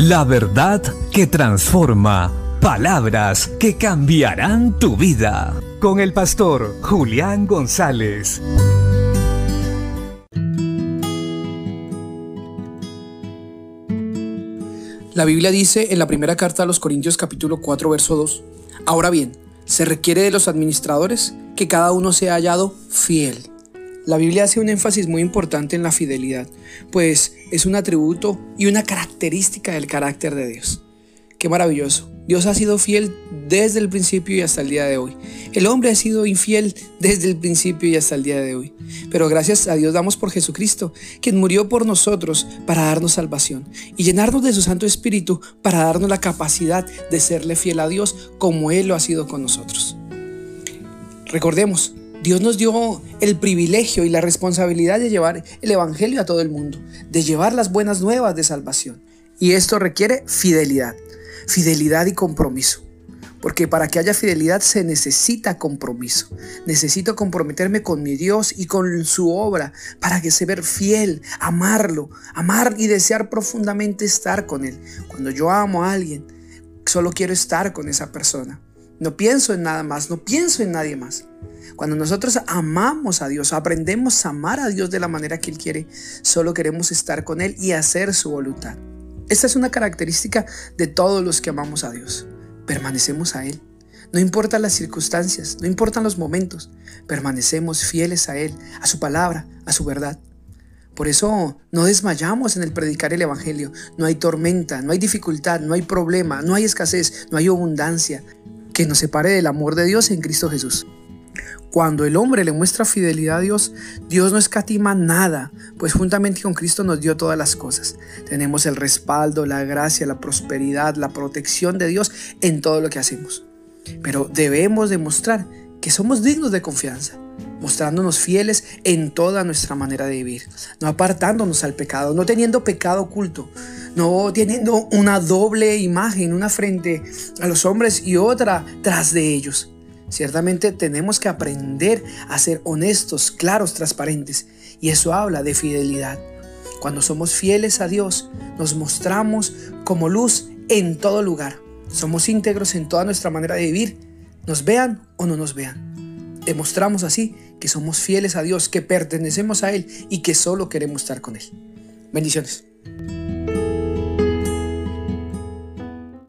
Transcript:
La verdad que transforma. Palabras que cambiarán tu vida. Con el pastor Julián González. La Biblia dice en la primera carta a los Corintios capítulo 4 verso 2, Ahora bien, se requiere de los administradores que cada uno sea hallado fiel. La Biblia hace un énfasis muy importante en la fidelidad, pues es un atributo y una característica del carácter de Dios. Qué maravilloso. Dios ha sido fiel desde el principio y hasta el día de hoy. El hombre ha sido infiel desde el principio y hasta el día de hoy. Pero gracias a Dios damos por Jesucristo, quien murió por nosotros para darnos salvación y llenarnos de su Santo Espíritu para darnos la capacidad de serle fiel a Dios como Él lo ha sido con nosotros. Recordemos, Dios nos dio el privilegio y la responsabilidad de llevar el Evangelio a todo el mundo, de llevar las buenas nuevas de salvación. Y esto requiere fidelidad, fidelidad y compromiso. Porque para que haya fidelidad se necesita compromiso. Necesito comprometerme con mi Dios y con su obra para que se ver fiel, amarlo, amar y desear profundamente estar con Él. Cuando yo amo a alguien, solo quiero estar con esa persona. No pienso en nada más, no pienso en nadie más. Cuando nosotros amamos a Dios, aprendemos a amar a Dios de la manera que Él quiere, solo queremos estar con Él y hacer su voluntad. Esta es una característica de todos los que amamos a Dios. Permanecemos a Él. No importan las circunstancias, no importan los momentos, permanecemos fieles a Él, a su palabra, a su verdad. Por eso no desmayamos en el predicar el Evangelio. No hay tormenta, no hay dificultad, no hay problema, no hay escasez, no hay abundancia que nos separe del amor de Dios en Cristo Jesús. Cuando el hombre le muestra fidelidad a Dios, Dios no escatima nada, pues juntamente con Cristo nos dio todas las cosas. Tenemos el respaldo, la gracia, la prosperidad, la protección de Dios en todo lo que hacemos. Pero debemos demostrar que somos dignos de confianza, mostrándonos fieles en toda nuestra manera de vivir, no apartándonos al pecado, no teniendo pecado oculto, no teniendo una doble imagen, una frente a los hombres y otra tras de ellos Ciertamente tenemos que aprender a ser honestos, claros, transparentes. Y eso habla de fidelidad. Cuando somos fieles a Dios, nos mostramos como luz en todo lugar. Somos íntegros en toda nuestra manera de vivir, nos vean o no nos vean. Demostramos así que somos fieles a Dios, que pertenecemos a Él y que solo queremos estar con Él. Bendiciones.